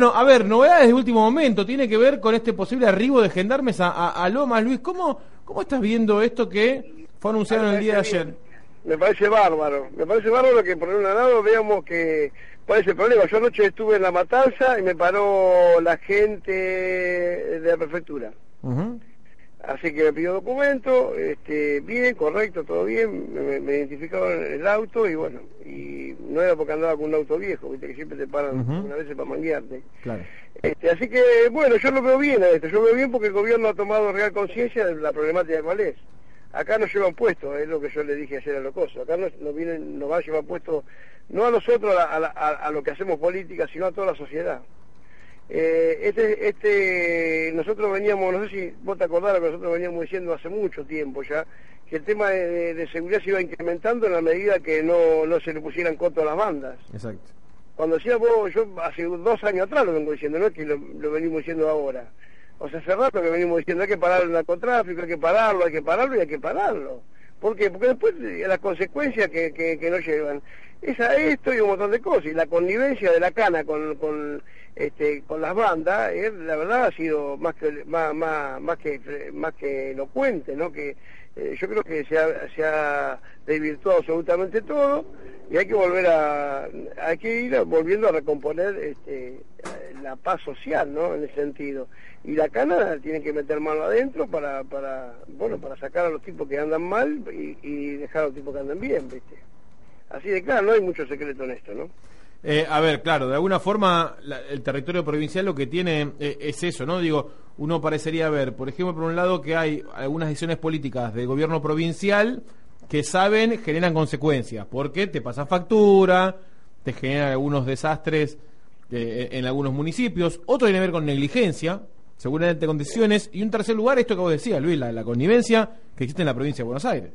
Bueno, a ver, novedades de último momento, tiene que ver con este posible arribo de gendarmes a, a, Lomas. Luis, ¿cómo, ¿cómo estás viendo esto que fue anunciado en el día de ayer? Me parece bárbaro, me parece bárbaro que por un lado veamos que cuál es el problema. Yo anoche estuve en la matanza y me paró la gente de la prefectura. Así que me pidió documento, este, bien, correcto, todo bien, me, me identificaron el auto y bueno, y no era porque andaba con un auto viejo, viste que siempre te paran una vez para manguearte. Claro. Este, así que bueno, yo lo veo bien a esto, yo lo veo bien porque el gobierno ha tomado real conciencia de la problemática cuál es. Acá nos llevan puesto, es lo que yo le dije ayer a Locoso, acá nos, nos, vienen, nos va a llevar puesto no a nosotros a, a, a lo que hacemos política, sino a toda la sociedad. Eh, este, este, nosotros veníamos, no sé si vos te acordás que nosotros veníamos diciendo hace mucho tiempo ya, que el tema de, seguridad se iba incrementando en la medida que no, no se le pusieran coto a las bandas. Exacto. Cuando decía vos, yo hace dos años atrás lo vengo diciendo, no es que lo, venimos diciendo ahora. O sea, hace rato que venimos diciendo hay que parar el narcotráfico, hay que pararlo, hay que pararlo y hay que pararlo. ¿Por qué? Porque después las consecuencias que, que, que nos llevan es a esto y un montón de cosas. Y la connivencia de la cana con, con este, con las bandas, eh, la verdad ha sido más que más, más, más que más que elocuente, ¿no? Que eh, yo creo que se ha, se ha desvirtuado absolutamente todo y hay que volver a hay que ir volviendo a recomponer este, la paz social, ¿no? En ese sentido. Y la cana tiene que meter mano adentro para para bueno para sacar a los tipos que andan mal y, y dejar a los tipos que andan bien, ¿viste? Así de claro, no hay mucho secreto en esto, ¿no? Eh, a ver, claro, de alguna forma el territorio provincial lo que tiene eh, es eso, ¿no? Digo, uno parecería ver, por ejemplo, por un lado que hay algunas decisiones políticas de gobierno provincial que saben generan consecuencias, porque te pasa factura, te generan algunos desastres eh, en algunos municipios, otro tiene que ver con negligencia, seguramente condiciones, y un tercer lugar, esto que vos decías, Luis, la, la connivencia que existe en la provincia de Buenos Aires.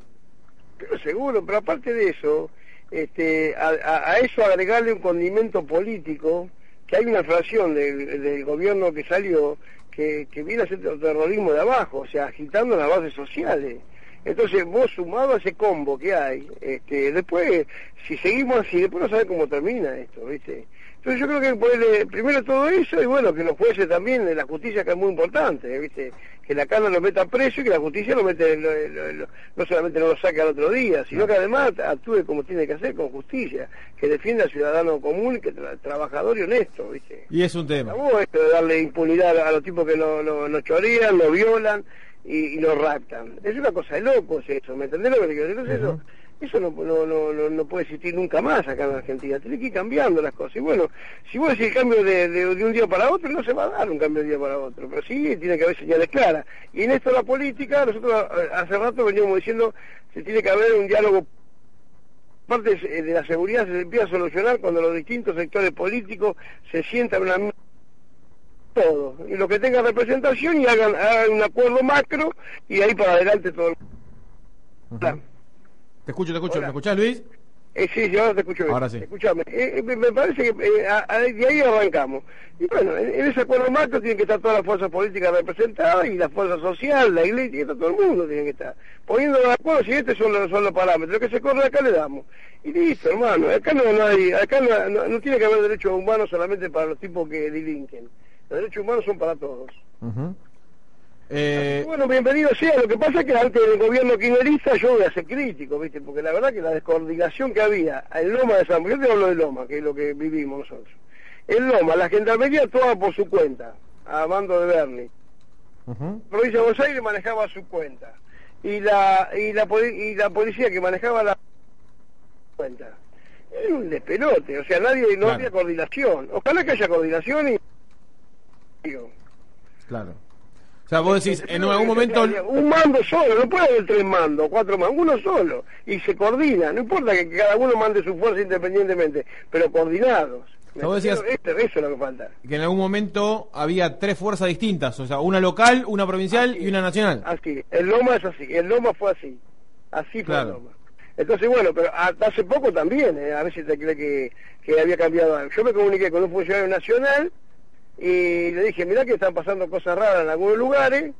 Pero seguro, pero aparte de eso, este, a, eso agregarle un condimento político, que hay una fracción del, gobierno que salió que, viene a hacer terrorismo de abajo, o sea, agitando las bases sociales. Entonces, vos sumado a ese combo que hay, este, después, si seguimos así, después no sabes cómo termina esto, ¿viste? Entonces yo creo que ponerle primero todo eso y bueno, que los jueces también, de la justicia que es muy importante, ¿viste? Que la cana lo meta preso y que la justicia lo mete, no solamente no lo saque al otro día, sino que además actúe como tiene que hacer, con justicia, que defienda al ciudadano común, que trabajador y honesto, ¿viste? Y es un tema. esto de darle impunidad a los tipos que no, no, no chorean, lo violan y, y lo raptan. Es una cosa de locos eso, ¿me entendés lo que te quiero decir? Eso eso no, no, no, no, puede existir nunca más acá en Argentina. Tiene que ir cambiando las cosas. Y bueno, si vos decís el cambio de, de, un día para otro, no se va a dar un cambio de día para otro. Pero sí tiene que haber señales claras. Y en esto la política, nosotros eh, hace rato veníamos diciendo que tiene que haber un diálogo parte de la seguridad se empieza a solucionar cuando los distintos sectores políticos se sientan en una todo y los que tengan representación y hagan, hagan un acuerdo macro y ahí para adelante todo el... Te escucho, te escucho. ¿Me escuchás, Luis? Eh, sí, sí, ahora te escucho Ahora sí. Escuchame, eh, eh, me, parece que eh, de ahí arrancamos. Y bueno, en, ese acuerdo macro tienen que estar todas las fuerzas políticas representadas y la fuerza social, la iglesia, todo el mundo tiene que estar. Poniendo de acuerdo si estos son los, son los parámetros. Lo que se corre acá le damos. Y listo, hermano. Acá no, no hay, acá no, no, tiene que haber derechos humanos solamente para los tipos que delinquen. Los derechos humanos son para todos. Eh... Bueno, bienvenido sea. Lo que pasa es que antes del gobierno kirchnerista yo voy a ser crítico, ¿viste? Porque la verdad que la descoordinación que había en Loma de San yo te hablo de Loma, que es lo que vivimos nosotros. En Loma, la gendarmería toda por su cuenta, a mando de Bernie. Uh Provincia de Buenos Aires manejaba su cuenta. Y la, y la, y la policía que manejaba la cuenta. Era un despelote, o sea, nadie, no había coordinación. Ojalá que haya coordinación y... Claro. Sea, vos decís, en algún momento... Un mando solo, no puede haber tres mandos, cuatro mandos, uno solo. Y se coordina, no importa que cada uno mande su fuerza independientemente, pero coordinados. Vos decías Eso, eso es lo que falta. que en algún momento había tres fuerzas distintas, o sea, una local, una provincial Así y una nacional. Así, el Loma es así, el Loma fue así, así fue Claro. el Loma. Entonces, bueno, pero hasta hace poco también, eh, a veces te cree que, que había cambiado algo. Yo me comuniqué con un funcionario nacional y le dije, mirá que están pasando cosas raras en algunos lugares,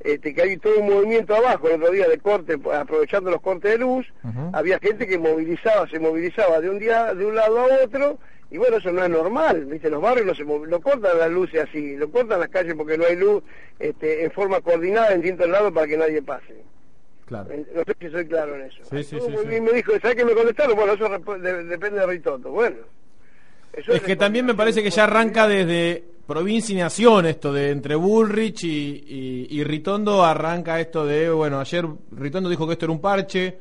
este, que hay todo un movimiento abajo el otro día de corte, aprovechando los cortes de luz, había gente que movilizaba, se movilizaba de un día, de un lado a otro, y bueno, eso no es normal, viste, los barrios no se no cortan las luces así, lo cortan las calles porque no hay luz, este, en forma coordinada en distintos lados para que nadie pase. Claro. No sé si soy claro en eso. Sí, sí, bien, me dijo, ¿sabes qué me contestaron? Bueno, eso de- depende de Ritoto. Bueno. eso Es que también me parece que ya arranca desde provincia y nación esto de entre Bullrich y, y- y Ritondo arranca esto de, bueno, ayer Ritondo dijo que esto era un parche,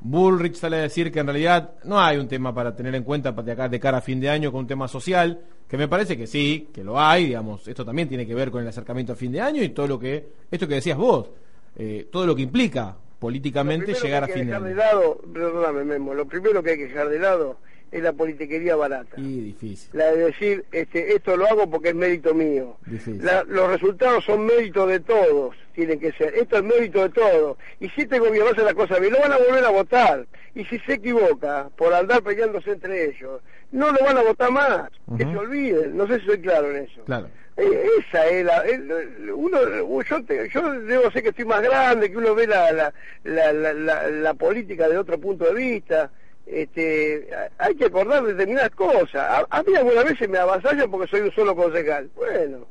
Bullrich sale a decir que en realidad no hay un tema para tener en cuenta de acá de cara a fin de año con un tema social, que me parece que sí, que lo hay, digamos, esto también tiene que ver con el acercamiento a fin de año y todo lo que, esto que decías vos, eh, todo lo que implica políticamente llegar a que fin de año. de lado, perdóname Memo, lo primero que hay que dejar de lado es la politiquería barata. Y difícil. La de decir, este, esto lo hago porque es mérito mío. La- los resultados son mérito de todos, tienen que ser. Esto es mérito de todos. Y si este gobierno hace la cosa bien, lo van a volver a votar. Y si se equivoca por andar peleándose entre ellos, no lo van a votar más. Que se olviden. No sé si soy claro en eso. Claro. Eh, esa es la el- uno yo te- yo debo ser que estoy más grande que uno ve la la, la, la, la- la política de otro punto de vista este hay que acordar determinadas cosas. A, a mí algunas veces me avasallan porque soy un solo concejal. Bueno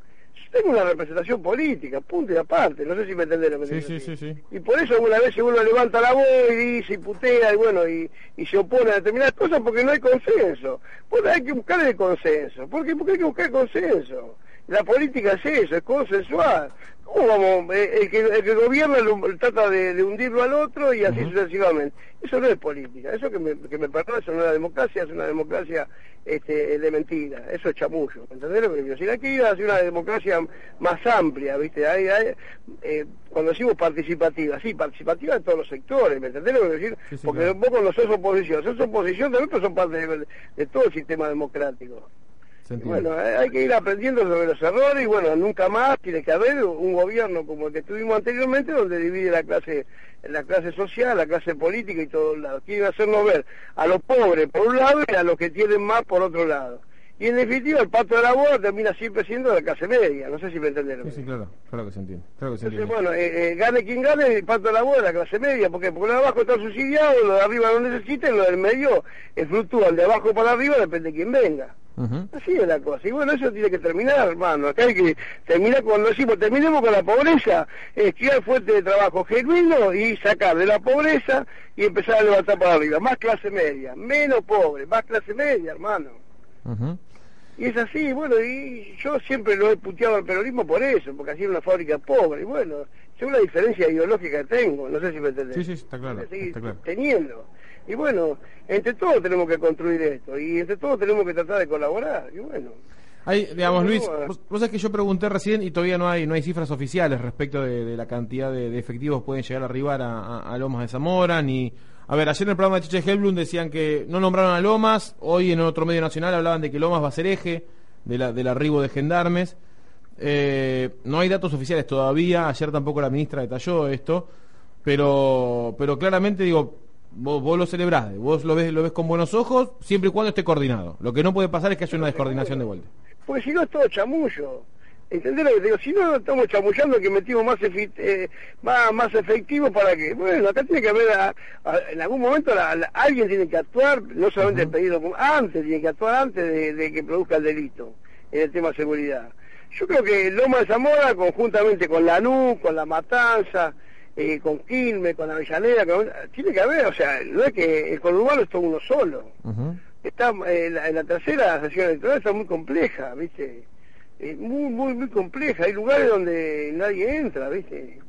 tengo una representación política punto y aparte. No sé si me entendés lo que Sí, sí, sí, sí. y por eso algunas veces uno levanta la voz y dice y putea y bueno y, y se opone a determinadas cosas porque no hay consenso. Bueno hay que buscar el consenso. ¿por qué? porque hay que buscar el consenso la política es eso, es consensual. ¿Cómo vamos? Eh, El que, el que gobierna lo- trata de, de hundirlo al otro y así sucesivamente. Eso no es política. Eso que me, que me perdone, eso no es una democracia, es una democracia este, de mentira. Eso es chamullo. ¿Entendés lo que digo? Si hay que ir hacia una democracia más amplia, ¿viste? Hay, hay, eh, cuando decimos participativa, sí, participativa en todos los sectores, ¿me entendés lo que quiero decir? Sí, sí, Porque claro. vos cuando sos oposición, sos oposición también, pero son parte de, de todo el sistema democrático. Bueno, hay que ir aprendiendo sobre los errores y bueno, nunca más tiene que haber un gobierno como el que tuvimos anteriormente donde divide la clase la clase social, la clase política y todos lados. Quieren hacernos ver a los pobres por un lado y a los que tienen más por otro lado. Y en definitiva el pato de la boda termina siempre siendo la clase media, no sé si me entendieron. Sí, sí, claro, claro que se entiende. Claro que se Entonces, entiende. bueno, eh, eh, gane quien gane, el pato de la boda, la clase media, ¿por qué? Porque los de abajo están subsidiados, los de arriba no necesitan, los del medio eh, fluctúan de abajo para arriba, depende de quién venga. Así es la cosa. Y bueno, eso tiene que terminar, hermano. Acá hay que terminar cuando decimos, terminemos con la pobreza, es crear fuente de trabajo genuino y sacar de la pobreza y empezar a levantar para arriba. Más clase media, menos pobre, más clase media, hermano. Y es así, bueno, y yo siempre lo he puteado al peronismo por eso, porque hacía una fábrica pobre. Y bueno, es una diferencia ideológica que tengo, no sé si me entendés. Sí, sí, está claro, está claro. teniendo. Y bueno, entre todos tenemos que construir esto, y entre todos tenemos que tratar de colaborar, y bueno. Hay, digamos, Luis, vos, vos sabés que yo pregunté recién y todavía no hay no hay cifras oficiales respecto de, de la cantidad de, de efectivos que pueden llegar a arribar a, a- a Lomas de Zamora, ni... A ver, ayer en el programa de Chiche Helblum decían que no nombraron a Lomas, hoy en otro medio nacional hablaban de que Lomas va a ser eje de la, del arribo de gendarmes. Eh, no hay datos oficiales todavía, ayer tampoco la ministra detalló esto, pero pero claramente digo, vos, vos lo celebrás, vos lo ves, lo ves con buenos ojos, siempre y cuando esté coordinado. Lo que no puede pasar es que haya una descoordinación de vuelta. Porque si no es todo chamullo. ¿Entendés lo que te digo? Si no estamos chamullando que metimos más, efi- eh, más, más efectivo para que... Bueno, acá tiene que haber... a- a- en algún momento la- la- alguien tiene que actuar, no solamente el pedido, antes, tiene que actuar antes de, de que produzca el delito en el tema de seguridad. Yo creo que Loma de Zamora, conjuntamente con Lanús, con La Matanza, eh, con Quilmes, con Avellaneda, con- tiene que haber, o sea, no es que el conurbano es todo uno solo Ujú. está eh, la, en la tercera sesión electoral está muy compleja, ¿viste? Eh, muy, muy, muy compleja. Hay lugares donde nadie entra, ¿viste?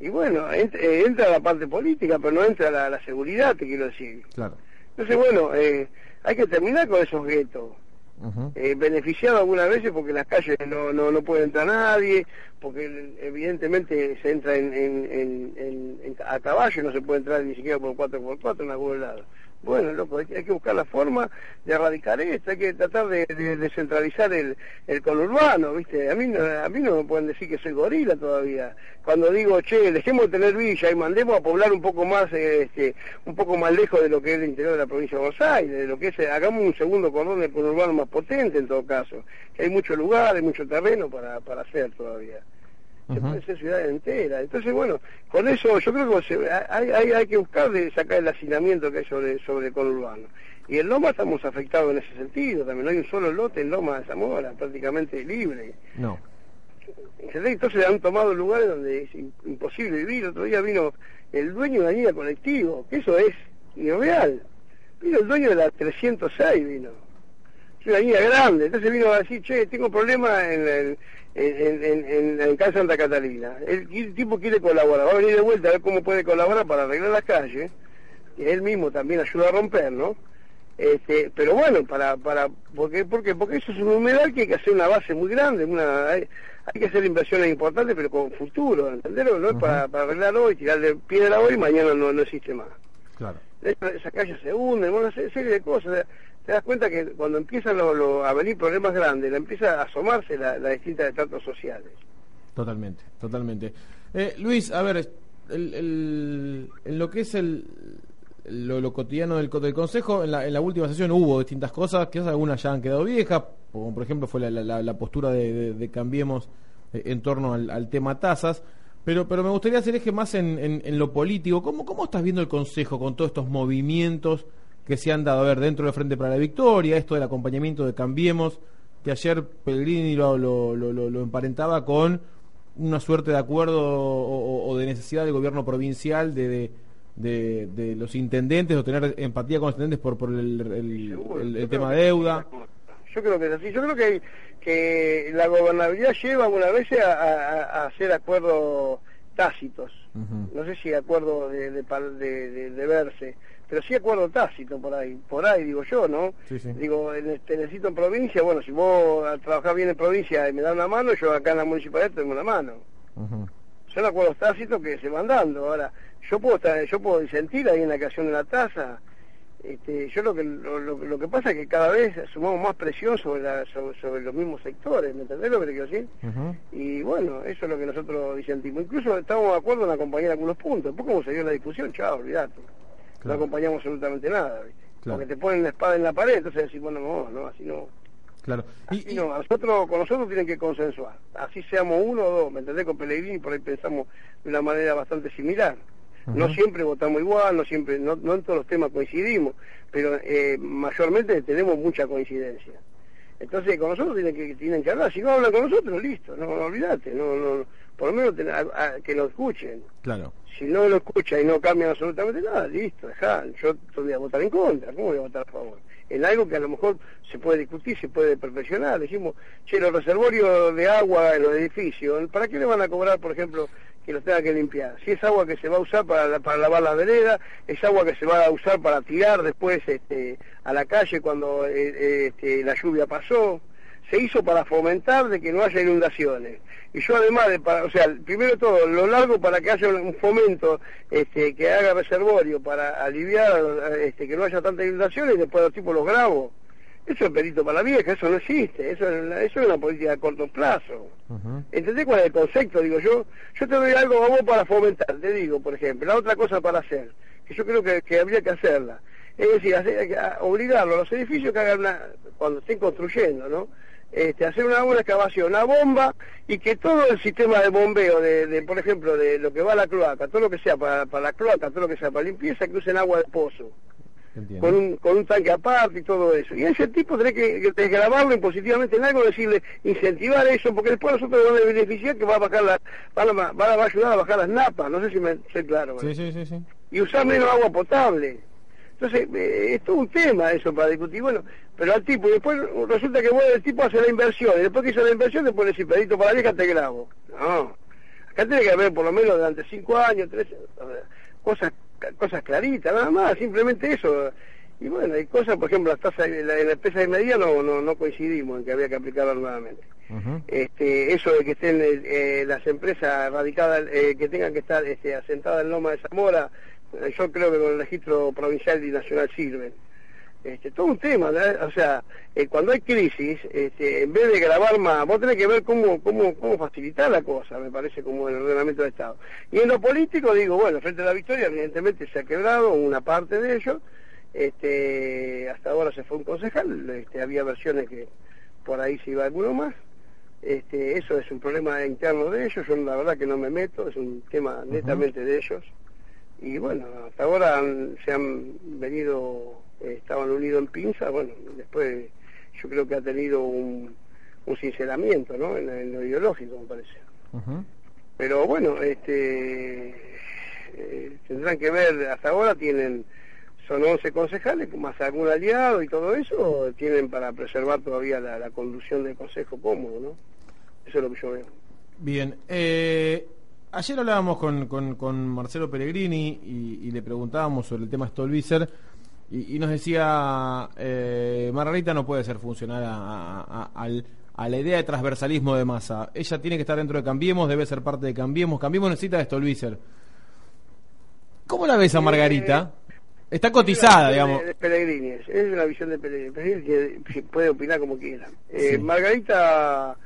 Y bueno, ent- eh, entra la parte política, pero no entra la, la seguridad, te quiero decir. Claro. Entonces, bueno, eh, hay que terminar con esos guetos. Ujú. Eh, beneficiado algunas veces porque en las calles no, no, no puede entrar nadie, porque evidentemente se entra en, en, en- a caballo no se puede entrar ni siquiera por 4x4 en algún lado. Bueno, loco, hay, que buscar la forma de erradicar esto, hay que tratar de, descentralizar el, el conurbano, ¿viste? A mí, no, a mí no me pueden decir que soy gorila todavía. Cuando digo, che, dejemos de tener villa y mandemos a poblar un poco más, este, un poco más lejos de lo que es el interior de la provincia de Buenos Aires, de lo que es, hagamos un segundo cordón del conurbano más potente en todo caso, que hay mucho lugar, hay mucho terreno para, para hacer todavía se puede ser ciudad entera. Entonces, bueno, con eso yo creo que hay, hay, hay, que buscar de sacar el hacinamiento que hay sobre, sobre el conurbano. Y en Loma estamos afectados en ese sentido, también no hay un solo lote en Loma de Zamora, prácticamente libre. No. Entonces han tomado lugares donde es imposible vivir. Otro día vino el dueño de la línea colectivo, que eso es irreal. Vino el dueño de la 306, vino. Es una línea grande. Entonces vino a decir, che, tengo problemas en el en, en, en, en Santa Catalina. El, tipo quiere colaborar, va a venir de vuelta a ver cómo puede colaborar para arreglar la calle, y él mismo también ayuda a romper, ¿no? Este, pero bueno, para, para, porque, porque, porque eso es un humedal que hay que hacer una base muy grande, una, hay, que hacer inversiones importantes, pero con futuro, ¿entenderlo? No es para, para arreglar hoy, tirarle piedra hoy y mañana no, no existe más. Claro. Esa, calle se hunde, una serie de cosas te das cuenta que cuando empiezan a venir problemas grandes, empieza a asomarse las la distintas estratos sociales. Totalmente, totalmente. Eh, Luis, a ver, en lo que es el, lo, cotidiano del, del Consejo, en la, en la, última sesión hubo distintas cosas, que algunas ya han quedado viejas, como por ejemplo fue la, postura de, Cambiemos eh, en torno al, tema tasas. Pero, pero me gustaría hacer eje más en, en, lo político. ¿Cómo, ¿Cómo estás viendo el Consejo con todos estos movimientos que se han dado a ver dentro del Frente para la Victoria, esto del acompañamiento de Cambiemos, que ayer Pellegrini lo, lo, lo, emparentaba con una suerte de acuerdo o, de necesidad del gobierno provincial de, de, los intendentes o tener empatía con los intendentes por, por el, el, tema de deuda. Yo creo que es así. Yo creo que, que la gobernabilidad lleva algunas veces a, hacer acuerdos tácitos. No sé si acuerdos de, de, de verse pero sí acuerdo tácito por ahí, por ahí digo yo, ¿no? Digo, te necesito en provincia, bueno, si vos trabajás bien en provincia y me das una mano, yo acá en la municipalidad te doy una mano. Son acuerdos tácitos que se van dando. Ahora, yo puedo estar, yo puedo disentir ahí en la creación de la tasa. Este, yo lo que lo, que pasa es que cada vez sumamos más presión sobre, la, sobre, los mismos sectores, ¿me entendés lo que te quiero decir? Y bueno, eso es lo que nosotros disentimos. Incluso estamos de acuerdo en acompañar algunos puntos. Después como se dio la discusión, chao, olvidate no acompañamos absolutamente nada, Porque te ponen la espada en la pared, entonces decís, bueno, no, no, así no. Claro. y, no, nosotros, con nosotros tienen que consensuar. Así seamos uno o dos, ¿me entendés? Con Pellegrini por ahí pensamos de una manera bastante similar. No siempre votamos igual, no siempre, no, no en todos los temas coincidimos, pero eh, mayormente tenemos mucha coincidencia. Entonces con nosotros tienen que, tienen que hablar, si no hablan con nosotros, listo, no, no olvídate, no, no, por lo menos que lo escuchen. Claro. Si no lo escuchan y no cambian absolutamente nada, listo, dejá, yo voy a votar en contra, ¿cómo voy a votar a favor? En algo que a lo mejor se puede discutir, se puede perfeccionar, decimos, che, los reservorios de agua en los edificios, ¿para qué le van a cobrar, por ejemplo, que los tenga que limpiar. Si es agua que se va a usar para, para lavar la vereda, es agua que se va a usar para tirar después este, a la calle cuando eh, eh, este, la lluvia pasó. Se hizo para fomentar de que no haya inundaciones. Y yo además de, para, o sea, primero de todo, lo largo para que haya un fomento este, que haga reservorio para aliviar este, que no haya tantas inundaciones y después los tipos los grabo eso es perito para la vieja, eso no existe, eso es, eso es una política a corto plazo. ¿Entendés cuál es el concepto? Digo yo, yo te doy algo a vos para fomentar, te digo, por ejemplo, la otra cosa para hacer, que yo creo que, habría que hacerla, es decir, hacer, obligarlo a los edificios que hagan una, cuando estén construyendo, ¿no? Este, hacer una buena excavación, una bomba y que todo el sistema de bombeo, de, por ejemplo, de lo que va a la cloaca, todo lo que sea para, para la cloaca, todo lo que sea para limpieza, que usen agua de pozo con un, con un tanque aparte y todo eso. Y ese tipo tiene que, desgrabarlo positivamente en algo, decirle, incentivar eso, porque después nosotros vamos a beneficiar que va a bajar la, va a, va a ayudar a bajar las napas, no sé si me sé claro. Sí, sí, sí, Y usar menos agua potable. Entonces, eh, es todo un tema eso para discutir. Bueno, pero al tipo, y después resulta que bueno, el tipo hace la inversión, y después que hizo la inversión, después le dice, pedito para la vieja te grabo. No. Acá tiene que haber por lo menos durante cinco años, tres, cosas cosas claritas, nada más, simplemente eso. Y bueno, hay cosas, por ejemplo, las tasas, en la, empresa de medida no, no, no coincidimos en que había que aplicarlo nuevamente. este, eso de que estén eh, las empresas radicadas, eh, que tengan que estar este, asentadas en Loma de Zamora, Eh, Yo creo que con el registro provincial y nacional sirven. Este, todo un tema, ¿no? o sea, eh, cuando hay crisis, este, en vez de grabar más, vos tenés que ver cómo, cómo, cómo facilitar la cosa, me parece, como el ordenamiento del Estado. Y en lo político, digo, bueno, frente a la victoria, evidentemente se ha quebrado una parte de ellos, este, hasta ahora se fue un concejal, este, había versiones que por ahí se iba alguno más, este, eso es un problema interno de ellos, yo la verdad que no me meto, es un tema netamente de ellos. Y bueno, hasta ahora han- se han venido, eh, estaban unidos en pinza, bueno, después yo creo que ha tenido un, un sinceramiento, ¿no? En, en lo ideológico, me parece. Pero bueno, este eh, tendrán que ver, hasta ahora tienen, son 11 concejales, más algún aliado y todo eso, tienen para preservar todavía la, la conducción del consejo cómodo, ¿no? Eso es lo que yo veo. Bien, eh, ayer hablábamos con, con, con Marcelo Pellegrini y, y le preguntábamos sobre el tema Stolbizer y, y nos decía, eh, Margarita no puede ser funcional a, a- a- al- a la idea de transversalismo de masa. Ella tiene que estar dentro de Cambiemos, debe ser parte de Cambiemos. Cambiemos necesita de Stolbizer. ¿Cómo la ves a Margarita? Está cotizada, Es digamos. De, de Pellegrini, es una visión de Pellegrini. Pellegrini que puede opinar como quiera. Eh, Sí. Margarita,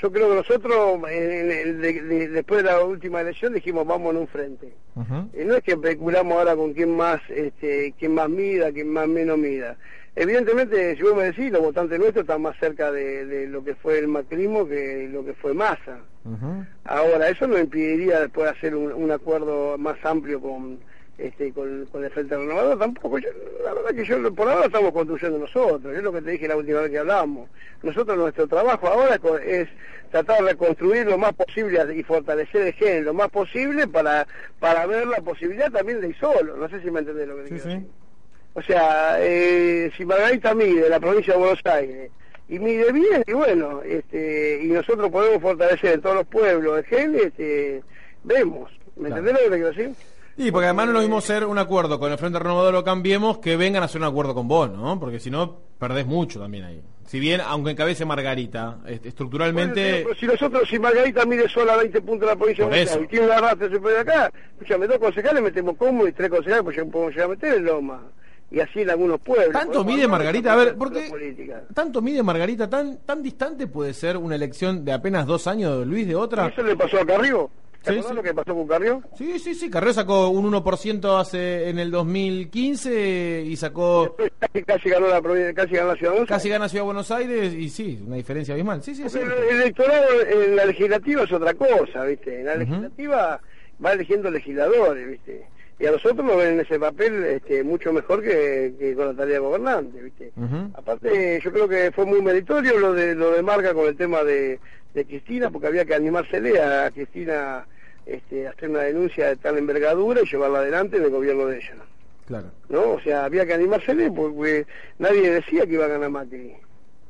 yo creo que nosotros, en el- de- de- después de la última elección, dijimos vamos en un frente. Eh, no es que especulamos ahora con quién más, este, quién más mida, quién más menos mida. Evidentemente, si vos me decís, los votantes nuestros están más cerca de, de lo que fue el macrismo que lo que fue Massa. Ahora, eso no impediría después hacer un, un acuerdo más amplio con este con, con el Frente Renovador, tampoco. Yo, la verdad que yo por ahora estamos construyendo nosotros, es lo que te dije la última vez que hablamos. Nosotros nuestro trabajo ahora es tratar de reconstruir lo más posible y fortalecer el género lo más posible para para ver la posibilidad también de ir solo. No sé si me entendés lo que te Sí, quiero sí. decir. O sea, eh, si Margarita mide la provincia de Buenos Aires y mide bien, y bueno, este, y nosotros podemos fortalecer en todos los pueblos el gen, este, vemos. ¿Me Claro. entendés lo que te quiero decir? Y porque además no lo mismo ser un acuerdo con el Frente Renovador lo cambiemos que vengan a hacer un acuerdo con vos, ¿no? Porque si no, perdés mucho también ahí. Si bien, aunque encabece Margarita, estructuralmente... Bueno, pero si nosotros, si Margarita mide sola 20 puntos de la provincia de Buenos y tiene una rata superior acá, escúchame, dos concejales metemos como y tres concejales, pues ya podemos llegar a meter en Loma. Y así en algunos pueblos. Tanto mide Margarita, a ver, porque tanto mide Margarita, tan tan distante puede ser una elección de apenas dos años de Luis de otra. ¿Eso le pasó a Carrió? ¿Te Sí, acordás sí. lo que pasó con Carrió? Sí, sí, sí, Carrero sacó un 1% hace en el 2015 y sacó casi, casi ganó la provincia, casi ganó la ciudad de Buenos casi gana Ciudad de Buenos Aires y sí, una diferencia abismal. Sí, sí, el electorado en la legislativa es otra cosa, ¿viste? En la legislativa va eligiendo legisladores, ¿viste? Y a nosotros nos ven en ese papel este, mucho mejor que, que con la tarea de gobernante, ¿viste? Aparte, yo creo que fue muy meritorio lo de lo de Marca con el tema de, de Cristina, porque había que animársele a Cristina este, a hacer una denuncia de tal envergadura y llevarla adelante en el gobierno de ella. Claro. ¿No? O sea, había que animársele porque nadie decía que iba a ganar Macri.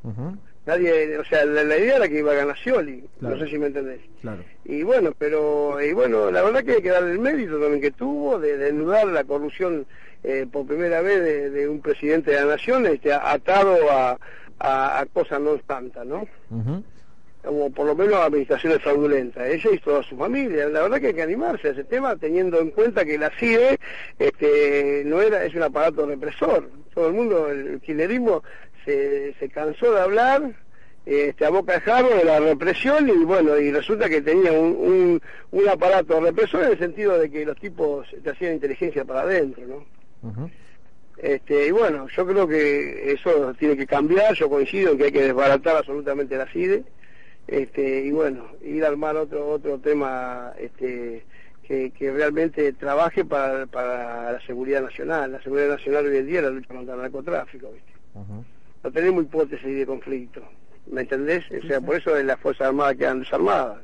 Ujú. Nadie, o sea, la, la idea era que iba a ganar Scioli, Claro. no sé si me entendés. Claro. Y bueno, pero y bueno, la verdad que hay que darle el mérito también que tuvo de desnudar la corrupción eh, por primera vez de, de un presidente de la nación este, atado a, a, a cosas no tantas, ¿no? O por lo menos administraciones fraudulentas. Ella y toda su familia. La verdad que hay que animarse a ese tema teniendo en cuenta que la CIDE este, no era es un aparato represor. Todo el mundo, el kirchnerismo se, se cansó de hablar este, a boca de jarro de la represión y bueno, y resulta que tenía un, un, un aparato represor en el sentido de que los tipos te hacían inteligencia para adentro, ¿no? Ujú. Este, y bueno, yo creo que eso tiene que cambiar, yo coincido en que hay que desbaratar absolutamente la CIDE, este, y bueno, ir a armar otro otro tema este, que, que realmente trabaje para, para la seguridad nacional. La seguridad nacional hoy en día es la lucha contra el narcotráfico, ¿viste? No tenemos hipótesis de conflicto, ¿me entendés? O sea, por eso las Fuerzas Armadas quedan desarmadas.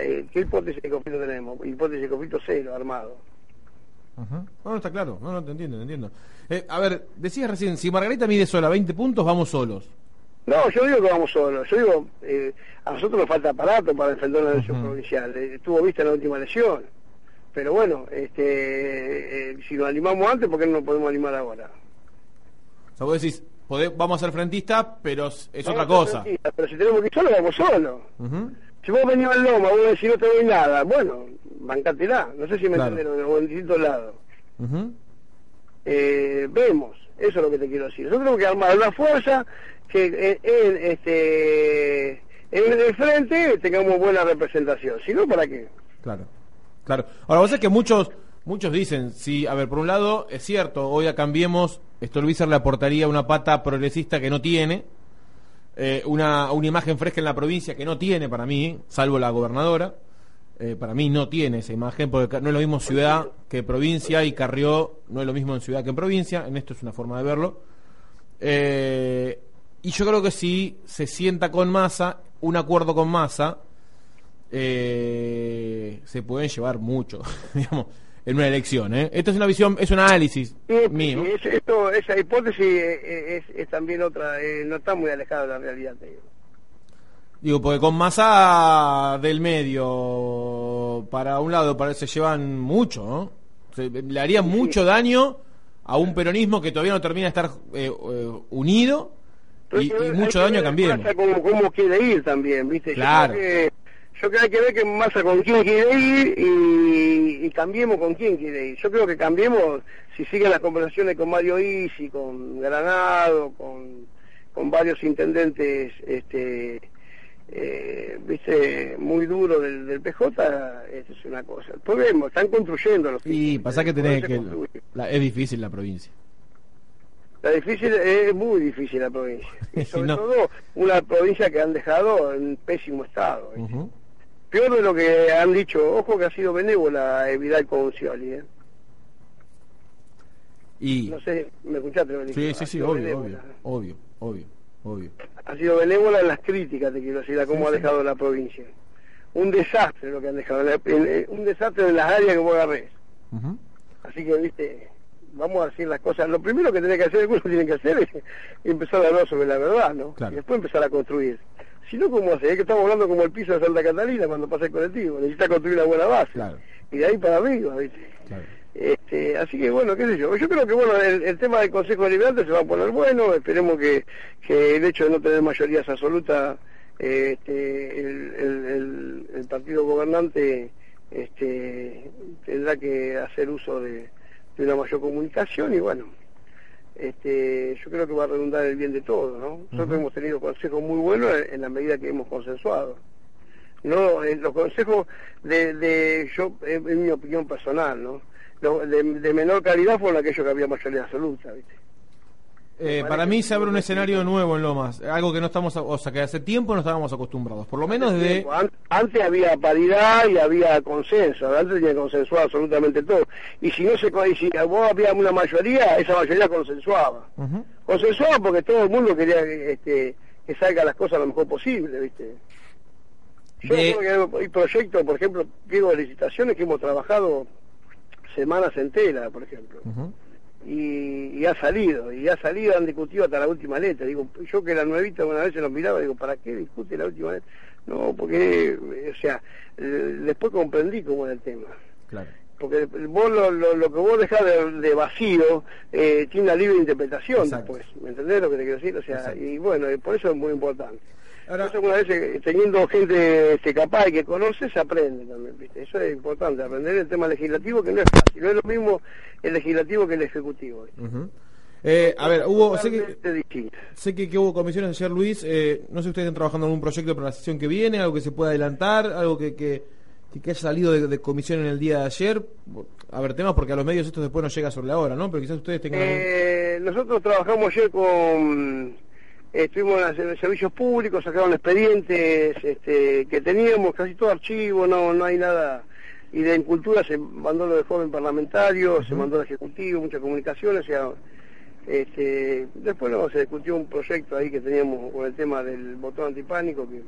Eh, ¿Qué hipótesis de conflicto tenemos? Hipótesis de conflicto cero, armado. Ujú. No, no está claro. No, no te entiendo, te entiendo. Eh, a ver, decías recién, si Margarita mide sola 20 puntos, vamos solos. No, yo digo que vamos solos. Yo digo, eh, a nosotros nos falta aparato para defender una elección provincial. Eh, estuvo vista en la última elección. Pero bueno, este, eh, si nos animamos antes, ¿por qué no nos podemos animar ahora? O sea, vos decís, vamos a ser frentistas, pero es Vamos otra cosa. Pero si tenemos que ir solos, vamos solos. Si vos venís al Loma, vos decís no te doy nada, bueno, bancátela. No sé si me Claro. entendieron, o en distintos lados. Vemos, eso es lo que te quiero decir. Nosotros tenemos que armar una fuerza que en, este, en el frente tengamos buena representación, si no, ¿para qué? Claro, claro. Ahora, vos sabés que muchos muchos dicen, sí, a ver, por un lado, es cierto, hoy a Cambiemos, Stolbizer le aportaría una pata progresista que no tiene, eh, una, una imagen fresca en la provincia que no tiene para mí, salvo la gobernadora. Eh, para mí no tiene esa imagen, porque no es lo mismo ciudad que provincia y Carrió no es lo mismo en ciudad que en provincia, en esto es una forma de verlo. Eh, y yo creo que si se sienta con masa, un acuerdo con masa, se pueden llevar mucho, digamos en una elección. ¿eh? Esto es una visión, es un análisis mío. esto, esa hipótesis es, también otra, eh, no está muy alejada de la realidad. Digo. porque con masa del medio para un lado parece llevan mucho, ¿no? le haría mucho daño a un peronismo que todavía no termina de estar eh, eh, unido y, mucho daño a Cambiemos. Cómo, quiere ir también, ¿viste? Claro yo creo que hay que ver que Massa con quién quiere ir y, cambiemos con quién quiere ir. Yo creo que cambiemos si siguen las conversaciones con Mario Isi, con Granado, con, con varios intendentes, este, eh, viste, muy duro del, PJ, eso es una cosa. Pues vemos, están construyendo los Y pasa que tenés que... es difícil la provincia. La difícil es muy difícil la provincia. Y sobre todo una provincia que han dejado en pésimo estado peor de lo que han dicho. Ojo que ha sido benévola Vidal con Scioli, ¿eh? Y... No sé, ¿me escuchaste? sí, sí, sí, obvio, obvio, obvio, obvio, Ha sido benévola en las críticas, te quiero decir, a cómo ha dejado la provincia. Un desastre lo que han dejado, un desastre en las áreas que vos agarrés. Así que, viste, vamos a decir las cosas. Lo primero que tiene que hacer, el grupo tiene que hacer es empezar a hablar sobre la verdad, ¿no? Y después empezar a construir. Si no, ¿cómo hace? Es que estamos hablando como el piso de Santa Catalina cuando pasa el colectivo. Necesita construir una buena base. Y de ahí para arriba, ¿viste? Este, así que bueno, qué sé yo. Yo creo que bueno, el, tema del Consejo Deliberante se va a poner bueno. Esperemos que, que el hecho de no tener mayorías absolutas, este, el, el, partido gobernante este, tendrá que hacer uso de, de una mayor comunicación y bueno, este, yo creo que va a redundar el bien de todos, ¿no? Nosotros hemos tenido consejos muy buenos en, la medida que hemos consensuado. No, en los consejos de, de yo, en, mi opinión personal, ¿no? De, de, menor calidad fueron aquellos que había mayoría absoluta, ¿viste? Eh, para mí se abre un escenario nuevo en Lomas, algo que no estamos, o sea, que hace tiempo no estábamos acostumbrados, por lo menos de... Antes había paridad y había consenso, antes tenía consensuado absolutamente todo. Y si no se y si vos había una mayoría, esa mayoría consensuaba. Consensuaba porque todo el mundo quería este, que salgan las cosas lo mejor posible, ¿viste? Yo creo que hay proyectos, por ejemplo, de licitaciones que hemos trabajado semanas enteras, por ejemplo y, ha salido, y ha salido, han discutido hasta la última letra. Digo, yo que era nuevita una vez se lo miraba, digo, ¿para qué discute la última letra? No, porque, o sea, después comprendí cómo era el tema. Claro. Porque vos lo, lo, que vos dejás de, vacío eh, tiene una libre interpretación después, ¿me entendés lo que te quiero decir? O sea, y bueno, por eso es muy importante. Ahora, Entonces, una vez eh, teniendo gente este, capaz y que conoce, se aprende también, ¿viste? Eso es importante, aprender el tema legislativo, que no es fácil, no es lo mismo el legislativo que el ejecutivo. eh, a ver, hubo, sé que, sé que, hubo comisiones ayer, Luis, eh, no sé si ustedes están trabajando en algún proyecto para la sesión que viene, algo que se pueda adelantar, algo que, que, que haya salido de, comisión en el día de ayer, a ver, temas porque a los medios esto después no llega sobre la hora, ¿no? Pero quizás ustedes tengan... Eh, nosotros trabajamos ayer con estuvimos en los servicios públicos, sacaron expedientes este, que teníamos, casi todo archivo, no, no hay nada. Y de cultura se mandó lo de joven parlamentario, se mandó al ejecutivo, muchas comunicaciones, o sea, este, después no, se discutió un proyecto ahí que teníamos con el tema del botón antipánico que,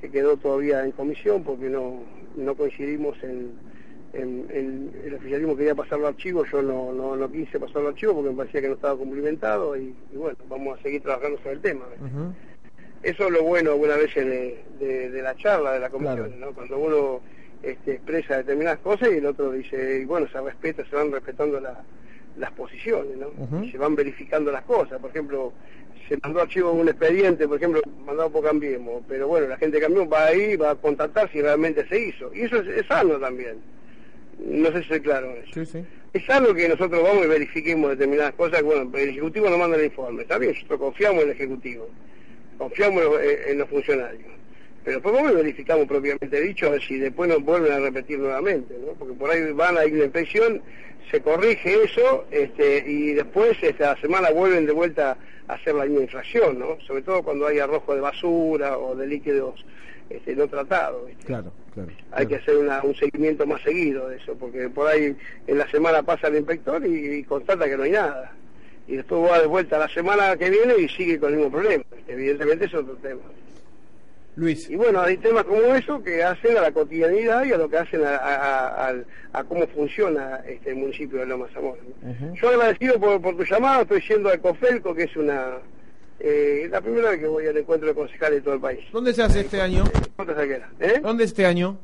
que quedó todavía en comisión porque no, no coincidimos en el oficialismo quería pasarlo al archivo, yo no, no, no, quise pasarlo al archivo porque me parecía que no estaba cumplimentado y, bueno, vamos a seguir trabajando sobre el tema. Eso es lo bueno algunas veces de, de, la charla, de la comisión, ¿no? cuando uno este, expresa determinadas cosas y el otro dice, y bueno, se respeta, se van respetando las posiciones, ¿no? se van verificando las cosas, por ejemplo, se mandó archivo un expediente, por ejemplo, mandado por Cambiemos, pero bueno, la gente de Cambiemos va ahí, va a contactar si realmente se hizo, y eso es sano también no sé si soy claro eso. Sí, sí. es algo que nosotros vamos y verifiquemos determinadas cosas, bueno, el Ejecutivo nos manda el informe, está bien, nosotros confiamos en el Ejecutivo, confiamos en los, en los funcionarios, pero después vamos y verificamos propiamente dicho a ver si después nos vuelven a repetir nuevamente, ¿no? porque por ahí van a ir de inspección, se corrige eso este, y después esta semana vuelven de vuelta a hacer la misma infracción, ¿no? sobre todo cuando hay arrojo de basura o de líquidos este, no tratados. ¿viste? Claro, claro. Hay que hacer una, un seguimiento más seguido de eso, porque por ahí en la semana pasa el inspector y, y constata que no hay nada. Y después va de vuelta la semana que viene y sigue con el mismo problema. Evidentemente es otro tema. Luis. Y bueno, hay temas como eso que hacen a la cotidianidad y a lo que hacen a, a, a, a cómo funciona este el municipio de Loma Zamora. Yo agradecido por, por tu llamado, estoy yendo a Cofelco, que es una... Eh, la primera vez que voy al encuentro de concejales de todo el país. ¿Dónde se hace este año? En Costa Saquera. ¿Eh? ¿Dónde este año?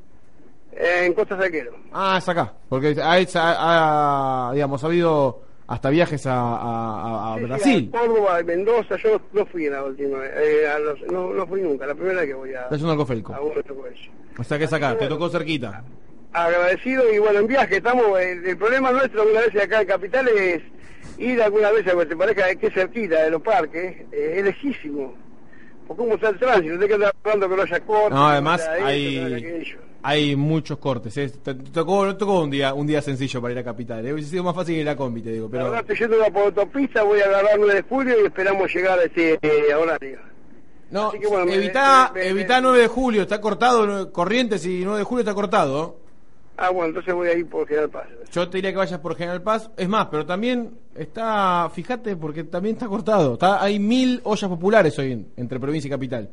En Costa Saquero. Ah, es acá. Porque ha, ha- ha, digamos, ha habido hasta viajes a, a- a- a Sí, sí, Brasil. a Córdoba, a Mendoza, yo no, fui la última vez, eh, a los- no, no fui nunca, la primera vez que voy a, Está yendo al a países. O sea que es acá, te tocó cerquita. Agradecido y bueno, en viaje estamos, el, el problema nuestro algunas veces acá en Capital es ir algunas veces, porque te parezca que es cerquita de los parques, eh, es lejísimo. Por cómo está el tránsito, tenés que andar hablando que no haya corte. No, además no haya esto, no hay, hay muchos cortes. ¿eh? Te, tocó, no tocó un día un día sencillo para ir a Capital. ¿eh? Hubiese sido más fácil ir a combi, te digo. La Pero verdad, estoy yendo por autopista, voy a agarrar 9 de julio y esperamos llegar a este eh, horario. no, Así que bueno, me- me- evitá 9 de julio, está cortado, no- Corrientes y 9 de julio está cortado. Ah, bueno, entonces voy a ir por General Paz. Yo te diría que vayas por General Paz. Es más, pero también está, fíjate, porque también está cortado. Está, hay mil ollas populares hoy en- entre provincia y capital.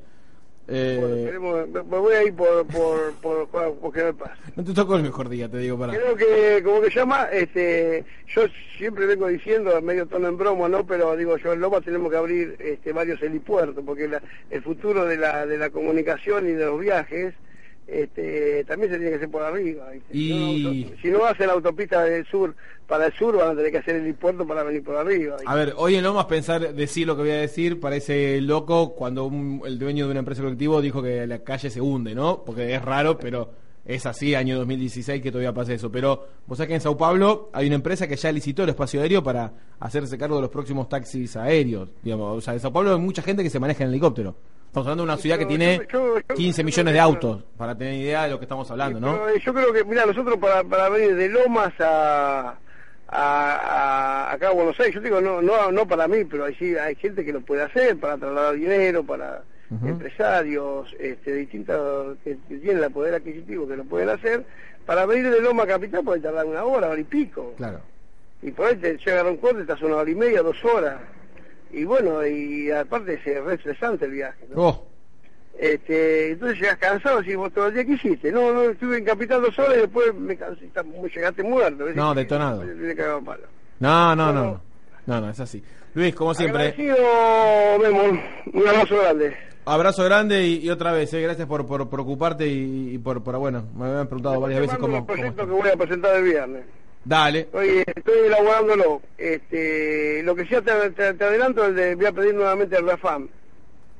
Eh, Bueno, me, voy a ir por, por, por, por, por General Paz. no te tocó el mejor día, te digo, para. Creo que, como que llama, este, yo siempre vengo diciendo, medio tono en broma, ¿no? Pero digo, yo en Loma tenemos que abrir este, varios helipuertos, porque la- el futuro de la, de la comunicación y de los viajes este, también se tiene que hacer por arriba. Y- Si, no, auto- si no hacen la autopista del sur para el sur, van a tener que hacer el helipuerto para venir por arriba. A ver, hoy en Lomas pensar, decir lo que voy a decir, parece loco cuando un- el dueño de una empresa colectiva dijo que la calle se hunde, ¿no? Porque es raro, pero es así, año 2016 que todavía pasa eso. Pero vos sabés que en Sao Paulo hay una empresa que ya licitó el espacio aéreo para hacerse cargo de los próximos taxis aéreos. Digamos. O sea, en Sao Paulo hay mucha gente que se maneja en helicóptero. Estamos hablando de una ciudad que tiene yo- yo- 15 yo- millones de autos, para tener idea de lo que estamos hablando, ¿no? Yo creo que, mira, nosotros para, para venir de Lomas a, a, a- acá a Buenos Aires, yo digo, no, no, no para mí, pero hay, hay gente que lo puede hacer para trasladar dinero, para empresarios este, distintos que, que tienen el poder adquisitivo que lo pueden hacer. Para venir de Loma a Capital puede tardar una hora, hora y pico. Claro. Y por ahí te llega a un corte, estás una hora y media, dos horas. Y bueno, y aparte es re estresante el viaje. ¿no? Oh, Este, entonces llegas cansado, y vos todo el día que hiciste. No, no, estuve en Capital dos horas y después me cansé, llegaste muerto. ¿ves? No, detonado. No, no, no, no. No, es así. Luis, como siempre. Memo. Un abrazo grande. Abrazo grande y, y otra vez, eh, gracias por, por preocuparte y, y por, por, bueno, me habían preguntado varias veces cómo... el proyecto que voy a presentar el viernes. Dale, Estoy, estoy elaborándolo. Este, lo que sí te, te- te adelanto el de, voy a pedir nuevamente el RAFAM,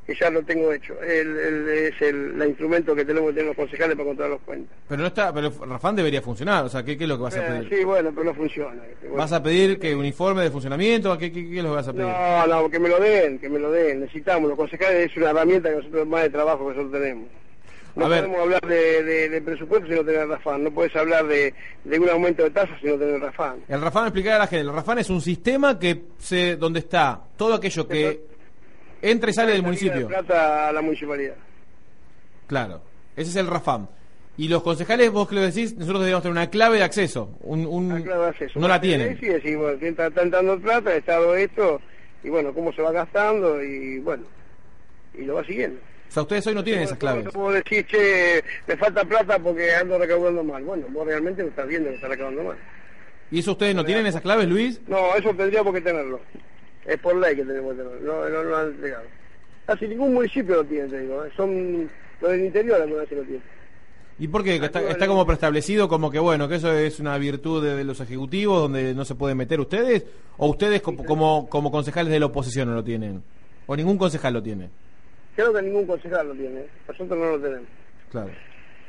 que ya lo tengo hecho. El, el- es el, el instrumento que tenemos que tener los concejales para controlar los cuentas. pero no está, pero Rafán debería funcionar, o sea, ¿qué, qué es lo que vas a Eh, pedir? sí, bueno, pero no funciona. Bueno. ¿Vas a pedir que un informe de funcionamiento? ¿Qué, qué, qué es lo que vas a pedir? No, no, que me lo den, que me lo den. Necesitamos, los concejales es una herramienta que nosotros más de trabajo que nosotros tenemos. No A ver. podemos hablar de, de, de presupuesto si no tener RAFAN. No puedes hablar de, de un aumento de tasas si no tener RAFAN. El Rafán, explicar a la gente, el Rafán es un sistema que se, donde está todo aquello que entra y sale del de municipio. plata a la municipalidad. Claro, ese es el Rafam. Y los concejales, vos que lo decís, nosotros debemos tener una clave de acceso. Un, un- Ah, claro, hace eso. no la tienen. Sí, sí, bueno, está, está entrando plata, estado esto, y bueno, cómo se va gastando, y bueno, y lo va siguiendo. O sea, ustedes hoy no tienen No, esas no claves. te puedo decir, che, me falta plata porque ando recaudando mal. Bueno, vos realmente lo estás viendo que está recaudando mal. ¿Y eso ustedes no tienen esas claves, Luis? No, eso tendríamos que tenerlo. Es por ley que tenemos que tenerlo. No, no, no lo han entregado. Casi ningún municipio lo tiene, te digo. ¿eh? Son los del interior algunas veces lo tienen. ¿Y por qué? Está, está como preestablecido como que, bueno, que eso es una virtud de, de los ejecutivos donde no se pueden meter ustedes? ¿O ustedes como, como, como concejales de la oposición no lo tienen? ¿O ningún concejal lo tiene? Creo que ningún concejal lo tiene. ¿eh? Nosotros no lo tenemos. Claro,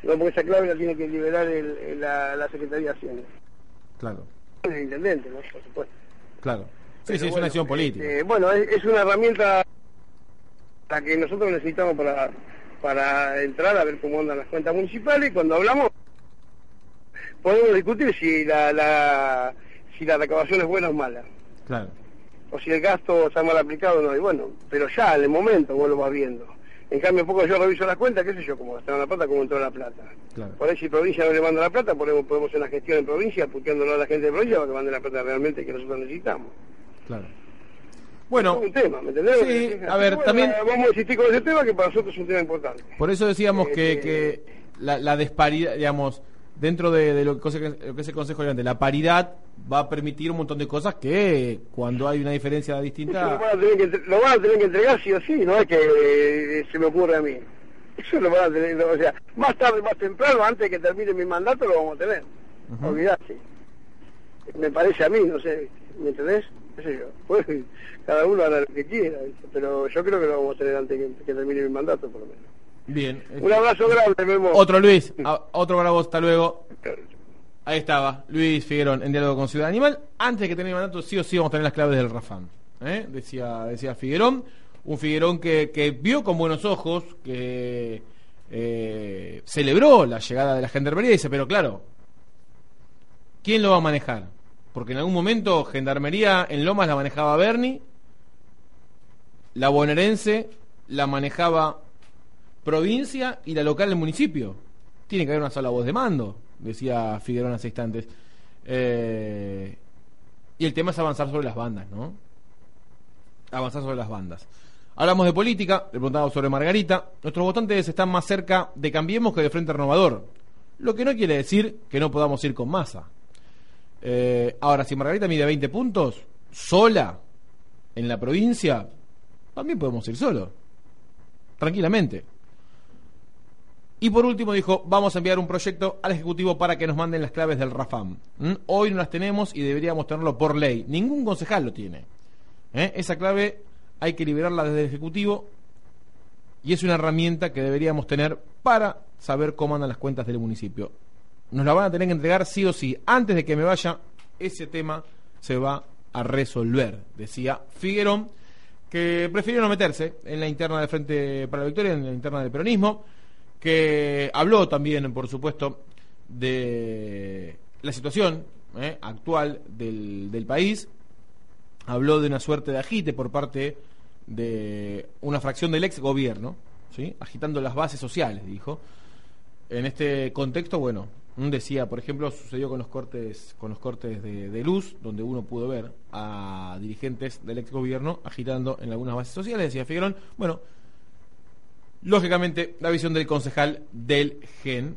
No, porque esa clave la tiene que liberar el, el- la, la Secretaría de Hacienda. claro. del intendente, ¿no? Por supuesto. Claro. Sí, Pero sí, es bueno, una acción política. este, bueno, es, es una herramienta la que nosotros necesitamos para, para entrar a ver cómo andan las cuentas municipales y cuando hablamos podemos discutir si la, la, si la recaudación es buena o mala, Claro. O si el gasto está mal aplicado o no, y bueno, pero ya en el momento vos lo vas viendo. En cambio, poco yo reviso las cuentas, qué sé yo, cómo gastaron la plata, cómo entró la plata. Claro. Por ahí si provincia no le manda la plata, podemos, podemos hacer una gestión en provincia, puteándolo a la gente de provincia para que mande la plata realmente que nosotros necesitamos. Claro. Bueno, es un tema, ¿me entendés? sí, a ver, bueno, también- Vamos a insistir con ese tema que para nosotros es un tema importante. por eso decíamos que, Eh, que la, la disparidad, digamos, dentro de, de lo, que, lo que es el Consejo Delante, la paridad va a permitir un montón de cosas que cuando hay una diferencia lo distinta... van, a tener que, entre- lo van a tener que entregar sí o sí, no es que eh, se me ocurre a mí. Eso lo van a tener, o sea, más tarde, más temprano, antes de que termine mi mandato, lo vamos a tener. Ujú. Olvidate. Me parece a mí, no sé, ¿me entendés? qué sé yo. Pues, cada uno hará lo que quiera, pero yo creo que lo vamos a tener antes que, que termine mi mandato, por lo menos. Bien. Un abrazo grande, Memo. Otro Luis, a- otro para vos, hasta luego. Ahí estaba, Luis Figuerón en diálogo con Ciudad Animal. Antes de que termine el mandato, sí o sí vamos a tener las claves del Rafán. ¿eh? Decía, decía Figuerón. Un Figuerón que, que vio con buenos ojos, que eh, celebró la llegada de la gendarmería y dice, pero claro, ¿quién lo va a manejar? Porque en algún momento Gendarmería en Lomas la manejaba Bernie, la bonaerense la manejaba provincia y la local del municipio. Tiene que haber una sola voz de mando, decía Figueroa hace instantes. Eh, y el tema es avanzar sobre las bandas, ¿no? Avanzar sobre las bandas. Hablamos de política, le preguntaba sobre Margarita. Nuestros votantes están más cerca de Cambiemos que de Frente Renovador. Lo que no quiere decir que no podamos ir con masa. Eh, ahora, si Margarita mide 20 puntos, sola, en la provincia, también podemos ir solo. Tranquilamente. Y por último dijo, vamos a enviar un proyecto al Ejecutivo para que nos manden las claves del RAFAM. ¿Mm? Hoy no las tenemos y deberíamos tenerlo por ley. Ningún concejal lo tiene. ¿Eh? Esa clave hay que liberarla desde el Ejecutivo y es una herramienta que deberíamos tener para saber cómo andan las cuentas del municipio. Nos la van a tener que entregar sí o sí. Antes de que me vaya, ese tema se va a resolver, decía Figuerón, que prefirió no meterse en la interna del Frente para la Victoria, en la interna del peronismo, que habló también, por supuesto, de la situación eh, actual del, del país, habló de una suerte de agite por parte de una fracción del ex gobierno, ¿sí? agitando las bases sociales, dijo. En este contexto, bueno, decía, por ejemplo, sucedió con los cortes, con los cortes de, de luz, donde uno pudo ver a dirigentes del ex gobierno agitando en algunas bases sociales, decía Figueroa, bueno, lógicamente la visión del concejal del GEN,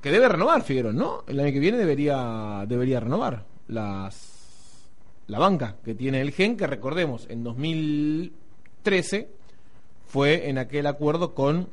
que debe renovar Figueroa, ¿no? El año que viene debería, debería renovar las la banca que tiene el GEN, que recordemos, en 2013 fue en aquel acuerdo con